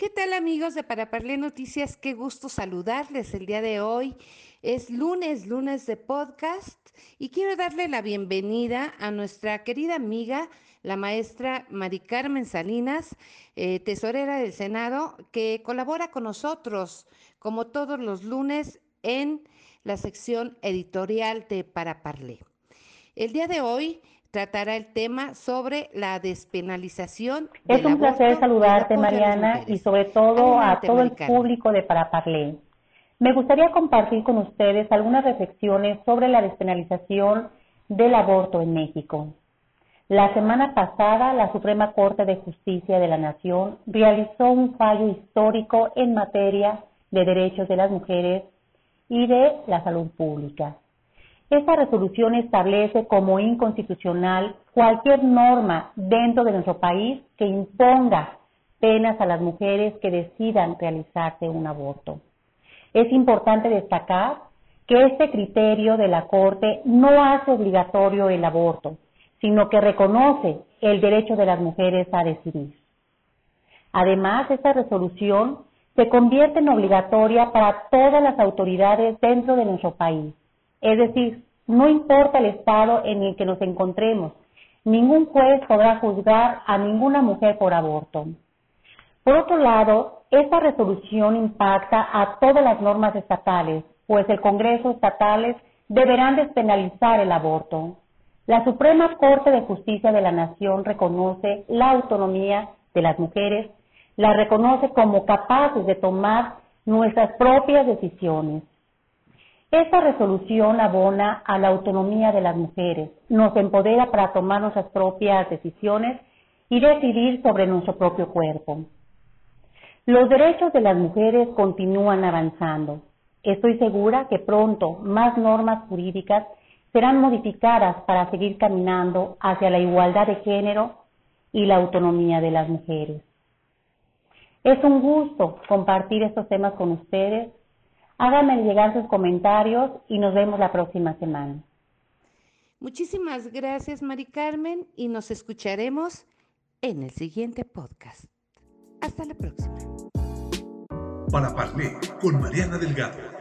¿Qué tal amigos de Para Parlé Noticias? Qué gusto saludarles el día de hoy. Es lunes, lunes de podcast y quiero darle la bienvenida a nuestra querida amiga, la maestra Mari Carmen Salinas, eh, tesorera del Senado, que colabora con nosotros como todos los lunes en la sección editorial de Para Parlé. El día de hoy tratará el tema sobre la despenalización. Es un placer saludarte, Mariana, y sobre todo a todo el público de Paraparlé. Me gustaría compartir con ustedes algunas reflexiones sobre la despenalización del aborto en México. La semana pasada, la Suprema Corte de Justicia de la Nación realizó un fallo histórico en materia de derechos de las mujeres y de la salud pública. Esta resolución establece como inconstitucional cualquier norma dentro de nuestro país que imponga penas a las mujeres que decidan realizarse un aborto. Es importante destacar que este criterio de la Corte no hace obligatorio el aborto, sino que reconoce el derecho de las mujeres a decidir. Además, esta resolución se convierte en obligatoria para todas las autoridades dentro de nuestro país, es decir, no importa el estado en el que nos encontremos, ningún juez podrá juzgar a ninguna mujer por aborto. Por otro lado, esta resolución impacta a todas las normas estatales, pues el Congreso estatales deberán despenalizar el aborto. La Suprema Corte de Justicia de la Nación reconoce la autonomía de las mujeres, la reconoce como capaces de tomar nuestras propias decisiones. Esta resolución abona a la autonomía de las mujeres, nos empodera para tomar nuestras propias decisiones y decidir sobre nuestro propio cuerpo. Los derechos de las mujeres continúan avanzando. Estoy segura que pronto más normas jurídicas serán modificadas para seguir caminando hacia la igualdad de género y la autonomía de las mujeres. Es un gusto compartir estos temas con ustedes Háganme llegar sus comentarios y nos vemos la próxima semana. Muchísimas gracias, Mari Carmen, y nos escucharemos en el siguiente podcast. Hasta la próxima. Para Parler con Mariana Delgado.